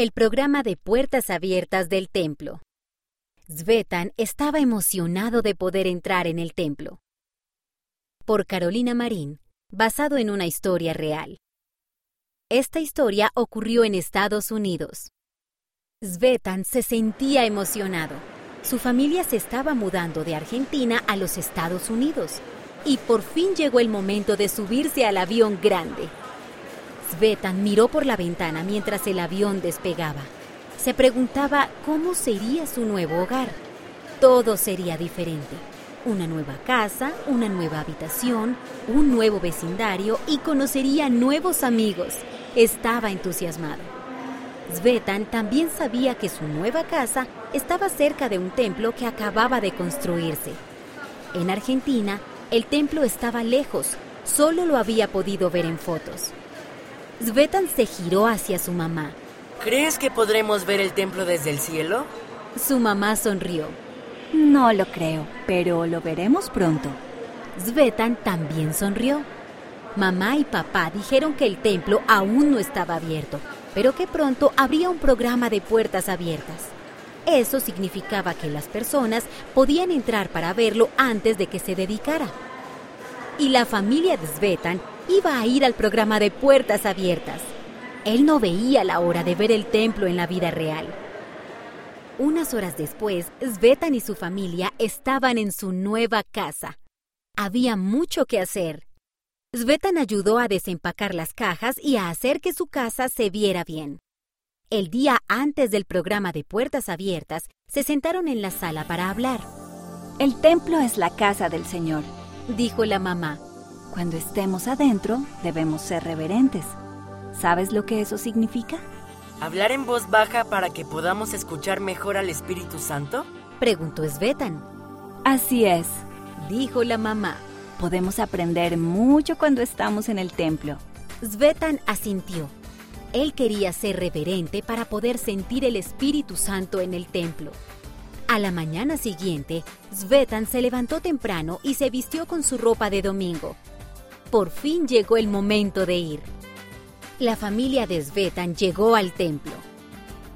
El programa de puertas abiertas del templo. Svetan estaba emocionado de poder entrar en el templo. Por Carolina Marín, basado en una historia real. Esta historia ocurrió en Estados Unidos. Svetan se sentía emocionado. Su familia se estaba mudando de Argentina a los Estados Unidos y por fin llegó el momento de subirse al avión grande. Svetan miró por la ventana mientras el avión despegaba. Se preguntaba cómo sería su nuevo hogar. Todo sería diferente. Una nueva casa, una nueva habitación, un nuevo vecindario y conocería nuevos amigos. Estaba entusiasmado. Svetan también sabía que su nueva casa estaba cerca de un templo que acababa de construirse. En Argentina, el templo estaba lejos, solo lo había podido ver en fotos. Svetan se giró hacia su mamá. ¿Crees que podremos ver el templo desde el cielo? Su mamá sonrió. No lo creo, pero lo veremos pronto. Svetan también sonrió. Mamá y papá dijeron que el templo aún no estaba abierto, pero que pronto habría un programa de puertas abiertas. Eso significaba que las personas podían entrar para verlo antes de que se dedicara. Y la familia de Svetan iba a ir al programa de puertas abiertas. Él no veía la hora de ver el templo en la vida real. Unas horas después, Svetan y su familia estaban en su nueva casa. Había mucho que hacer. Svetan ayudó a desempacar las cajas y a hacer que su casa se viera bien. El día antes del programa de puertas abiertas, se sentaron en la sala para hablar. El templo es la casa del Señor, dijo la mamá. Cuando estemos adentro, debemos ser reverentes. ¿Sabes lo que eso significa? ¿Hablar en voz baja para que podamos escuchar mejor al Espíritu Santo? Preguntó Svetan. Así es, dijo la mamá. Podemos aprender mucho cuando estamos en el templo. Svetan asintió. Él quería ser reverente para poder sentir el Espíritu Santo en el templo. A la mañana siguiente, Svetan se levantó temprano y se vistió con su ropa de domingo, por fin llegó el momento de ir. La familia de Svetan llegó al templo.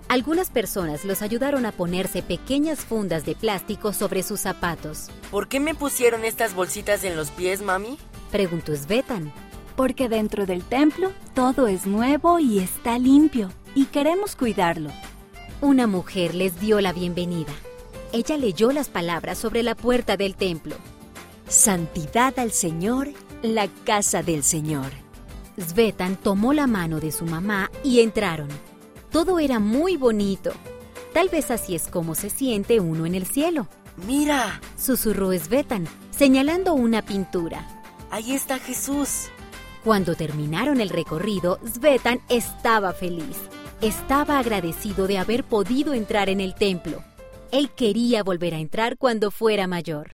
Algunas personas los ayudaron a ponerse pequeñas fundas de plástico sobre sus zapatos. ¿Por qué me pusieron estas bolsitas en los pies, mami? Preguntó Svetan. Porque dentro del templo todo es nuevo y está limpio, y queremos cuidarlo. Una mujer les dio la bienvenida. Ella leyó las palabras sobre la puerta del templo. Santidad al Señor la casa del Señor. Svetan tomó la mano de su mamá y entraron. Todo era muy bonito. Tal vez así es como se siente uno en el cielo. ¡Mira! susurró Svetan, señalando una pintura. Ahí está Jesús. Cuando terminaron el recorrido, Svetan estaba feliz. Estaba agradecido de haber podido entrar en el templo. Él quería volver a entrar cuando fuera mayor.